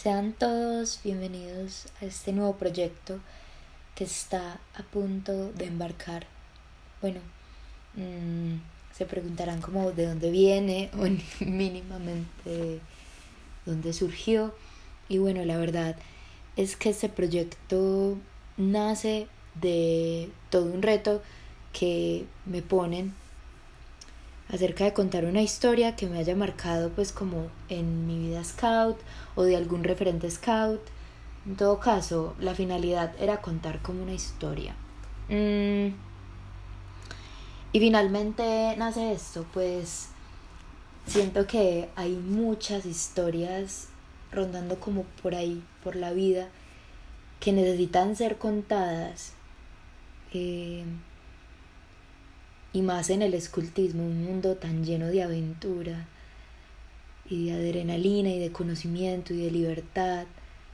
Sean todos bienvenidos a este nuevo proyecto que está a punto de embarcar. Bueno, mmm, se preguntarán como de dónde viene o mínimamente dónde surgió. Y bueno, la verdad es que este proyecto nace de todo un reto que me ponen acerca de contar una historia que me haya marcado pues como en mi vida scout o de algún referente scout. En todo caso, la finalidad era contar como una historia. Mm. Y finalmente nace esto, pues siento que hay muchas historias rondando como por ahí, por la vida, que necesitan ser contadas. Eh, y más en el escultismo, un mundo tan lleno de aventura y de adrenalina y de conocimiento y de libertad,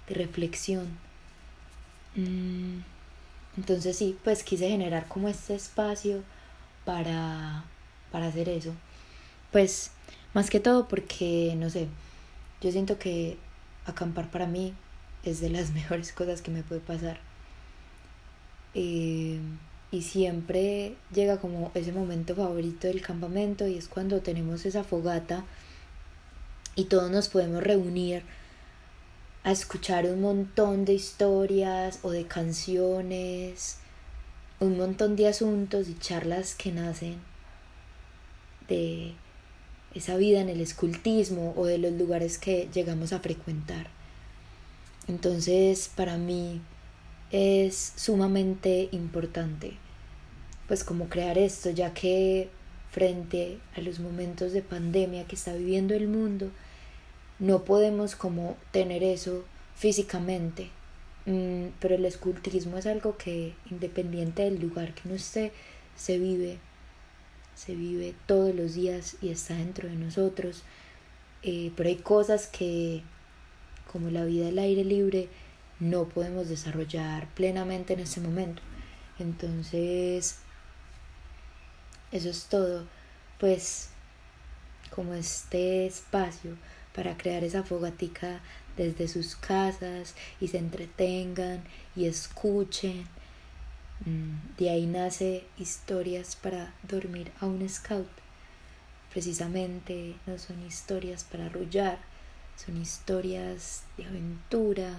de reflexión. Mm, entonces sí, pues quise generar como este espacio para, para hacer eso. Pues más que todo porque, no sé, yo siento que acampar para mí es de las mejores cosas que me puede pasar. Eh, y siempre llega como ese momento favorito del campamento y es cuando tenemos esa fogata y todos nos podemos reunir a escuchar un montón de historias o de canciones, un montón de asuntos y charlas que nacen de esa vida en el escultismo o de los lugares que llegamos a frecuentar. Entonces, para mí es sumamente importante pues como crear esto, ya que frente a los momentos de pandemia que está viviendo el mundo, no podemos como tener eso físicamente. Mm, pero el escultismo es algo que independiente del lugar que uno esté, se vive, se vive todos los días y está dentro de nosotros. Eh, pero hay cosas que, como la vida al aire libre, no podemos desarrollar plenamente en ese momento. Entonces, eso es todo, pues como este espacio para crear esa fogatica desde sus casas y se entretengan y escuchen. Mm, de ahí nace historias para dormir a un scout. Precisamente no son historias para arrullar, son historias de aventura.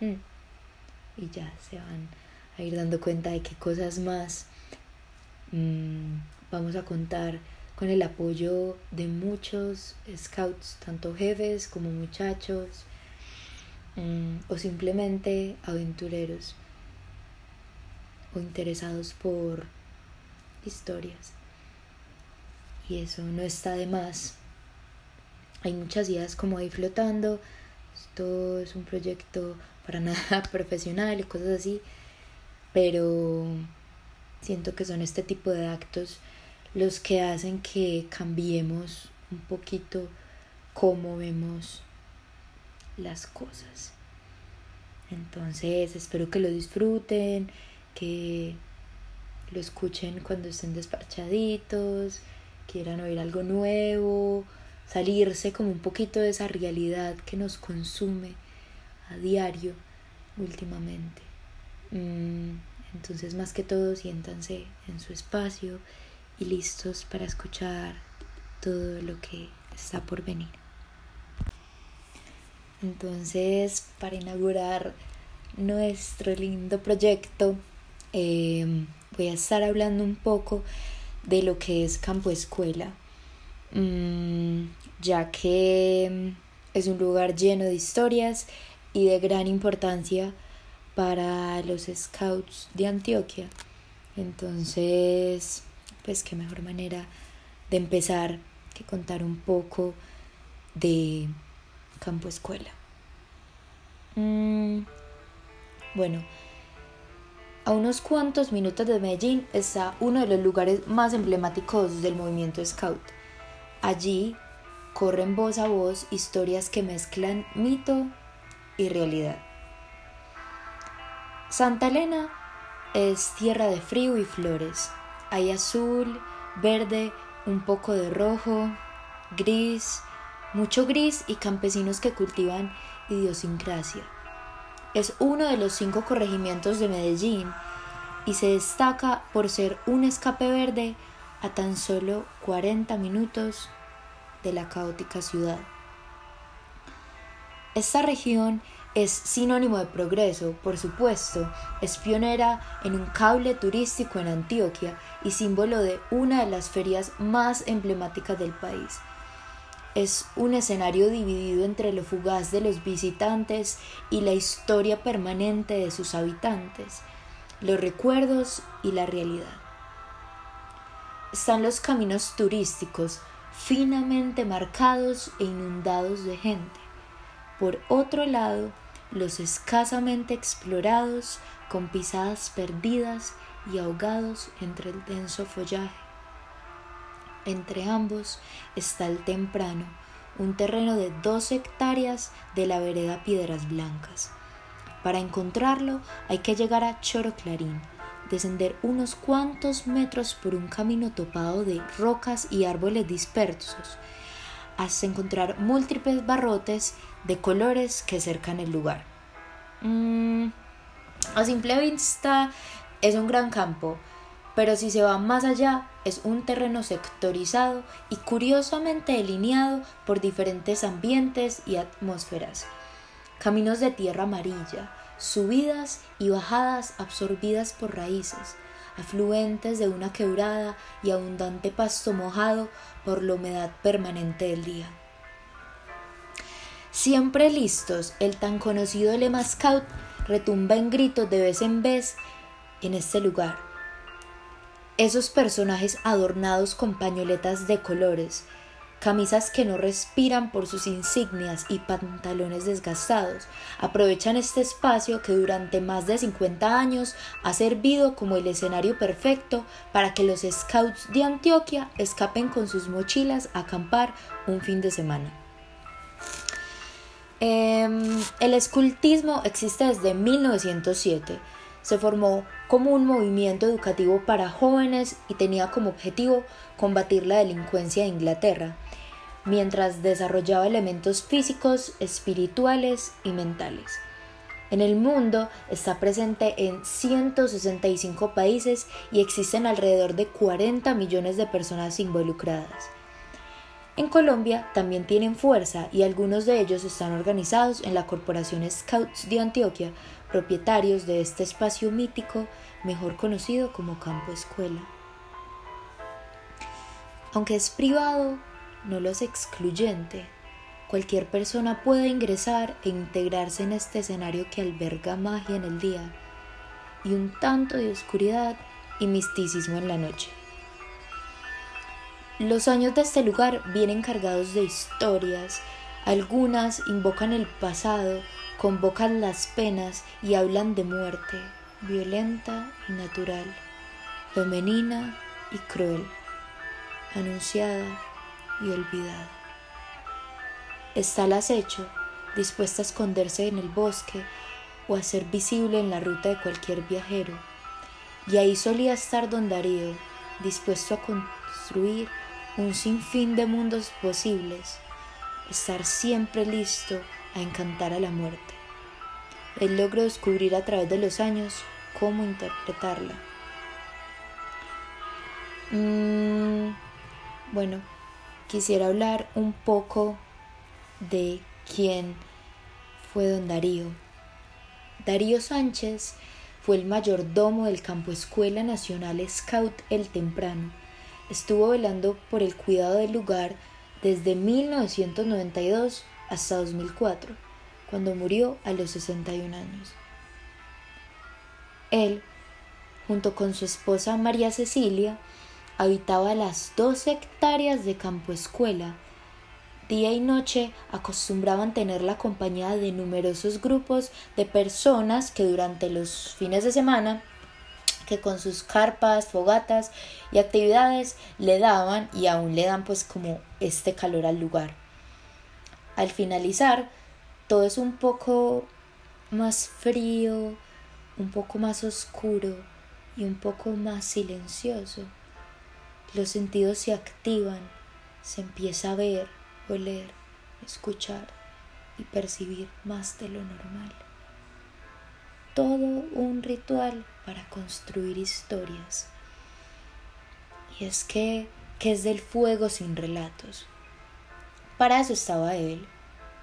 Mm, y ya se van a ir dando cuenta de qué cosas más Mm, vamos a contar con el apoyo de muchos scouts, tanto jefes como muchachos, mm, o simplemente aventureros o interesados por historias. Y eso no está de más. Hay muchas ideas como ahí flotando. Esto es un proyecto para nada profesional y cosas así. Pero Siento que son este tipo de actos los que hacen que cambiemos un poquito cómo vemos las cosas. Entonces espero que lo disfruten, que lo escuchen cuando estén desparchaditos, quieran oír algo nuevo, salirse como un poquito de esa realidad que nos consume a diario últimamente. Mm, entonces, más que todo, siéntanse en su espacio y listos para escuchar todo lo que está por venir. Entonces, para inaugurar nuestro lindo proyecto, em, voy a estar hablando un poco de lo que es Campo Escuela, mm, ya que es un lugar lleno de historias y de gran importancia para los scouts de Antioquia. Entonces, pues qué mejor manera de empezar que contar un poco de campo escuela. Mm, bueno, a unos cuantos minutos de Medellín está uno de los lugares más emblemáticos del movimiento scout. Allí corren voz a voz historias que mezclan mito y realidad. Santa Elena es tierra de frío y flores. Hay azul, verde, un poco de rojo, gris, mucho gris y campesinos que cultivan idiosincrasia. Es uno de los cinco corregimientos de Medellín y se destaca por ser un escape verde a tan solo 40 minutos de la caótica ciudad. Esta región es sinónimo de progreso, por supuesto, es pionera en un cable turístico en Antioquia y símbolo de una de las ferias más emblemáticas del país. Es un escenario dividido entre lo fugaz de los visitantes y la historia permanente de sus habitantes, los recuerdos y la realidad. Están los caminos turísticos, finamente marcados e inundados de gente. Por otro lado, los escasamente explorados, con pisadas perdidas y ahogados entre el denso follaje. Entre ambos está el temprano, un terreno de dos hectáreas de la vereda Piedras Blancas. Para encontrarlo hay que llegar a Choro Clarín, descender unos cuantos metros por un camino topado de rocas y árboles dispersos, hasta encontrar múltiples barrotes de colores que cercan el lugar. Mm, a simple vista es un gran campo, pero si se va más allá es un terreno sectorizado y curiosamente delineado por diferentes ambientes y atmósferas. Caminos de tierra amarilla, subidas y bajadas absorbidas por raíces, afluentes de una quebrada y abundante pasto mojado por la humedad permanente del día. Siempre listos, el tan conocido lema Scout retumba en gritos de vez en vez en este lugar. Esos personajes adornados con pañoletas de colores, camisas que no respiran por sus insignias y pantalones desgastados, aprovechan este espacio que durante más de 50 años ha servido como el escenario perfecto para que los scouts de Antioquia escapen con sus mochilas a acampar un fin de semana. Em, el escultismo existe desde 1907. Se formó como un movimiento educativo para jóvenes y tenía como objetivo combatir la delincuencia de Inglaterra, mientras desarrollaba elementos físicos, espirituales y mentales. En el mundo está presente en 165 países y existen alrededor de 40 millones de personas involucradas. En Colombia también tienen fuerza y algunos de ellos están organizados en la Corporación Scouts de Antioquia, propietarios de este espacio mítico, mejor conocido como Campo Escuela. Aunque es privado, no lo es excluyente. Cualquier persona puede ingresar e integrarse en este escenario que alberga magia en el día y un tanto de oscuridad y misticismo en la noche. Los años de este lugar vienen cargados de historias. Algunas invocan el pasado, convocan las penas y hablan de muerte, violenta y natural, femenina y cruel, anunciada y olvidada. Está al acecho, dispuesta a esconderse en el bosque o a ser visible en la ruta de cualquier viajero. Y ahí solía estar don Darío, dispuesto a construir un sinfín de mundos posibles, estar siempre listo a encantar a la muerte. Él logró descubrir a través de los años cómo interpretarla. Mm, bueno, quisiera hablar un poco de quién fue don Darío. Darío Sánchez fue el mayordomo del Campo Escuela Nacional Scout El Temprano estuvo velando por el cuidado del lugar desde 1992 hasta 2004, cuando murió a los 61 años. Él, junto con su esposa María Cecilia, habitaba las dos hectáreas de campo escuela. Día y noche acostumbraban tener la compañía de numerosos grupos de personas que durante los fines de semana que con sus carpas, fogatas y actividades le daban y aún le dan pues como este calor al lugar. Al finalizar, todo es un poco más frío, un poco más oscuro y un poco más silencioso. Los sentidos se activan, se empieza a ver, oler, escuchar y percibir más de lo normal. Todo un ritual para construir historias. Y es que, ¿qué es del fuego sin relatos? Para eso estaba él,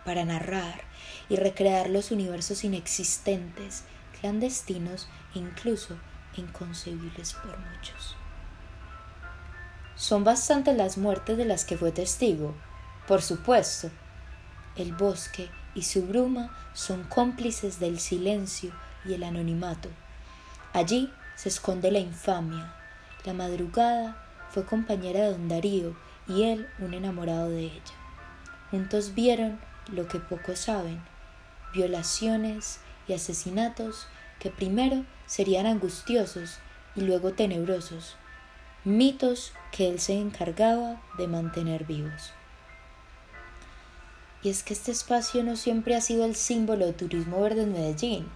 para narrar y recrear los universos inexistentes, clandestinos e incluso inconcebibles por muchos. Son bastantes las muertes de las que fue testigo, por supuesto. El bosque y su bruma son cómplices del silencio y el anonimato. Allí se esconde la infamia. La madrugada fue compañera de don Darío y él un enamorado de ella. Juntos vieron lo que pocos saben, violaciones y asesinatos que primero serían angustiosos y luego tenebrosos, mitos que él se encargaba de mantener vivos. Y es que este espacio no siempre ha sido el símbolo de turismo verde en Medellín.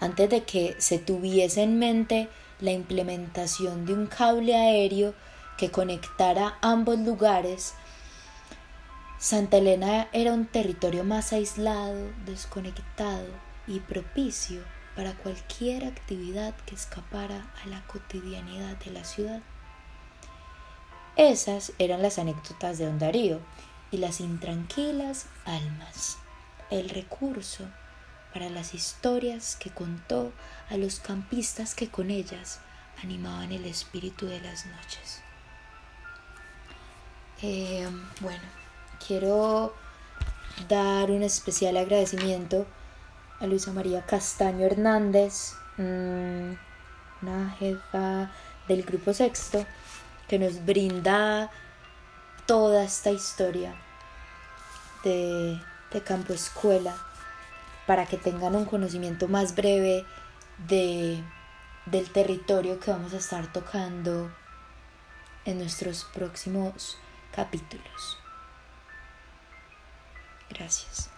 Antes de que se tuviese en mente la implementación de un cable aéreo que conectara ambos lugares, Santa Elena era un territorio más aislado, desconectado y propicio para cualquier actividad que escapara a la cotidianidad de la ciudad. Esas eran las anécdotas de Don Darío y las intranquilas almas, el recurso para las historias que contó a los campistas que con ellas animaban el espíritu de las noches. Eh, bueno, quiero dar un especial agradecimiento a Luisa María Castaño Hernández, mm, una jefa del grupo sexto, que nos brinda toda esta historia de, de campo escuela para que tengan un conocimiento más breve de, del territorio que vamos a estar tocando en nuestros próximos capítulos. Gracias.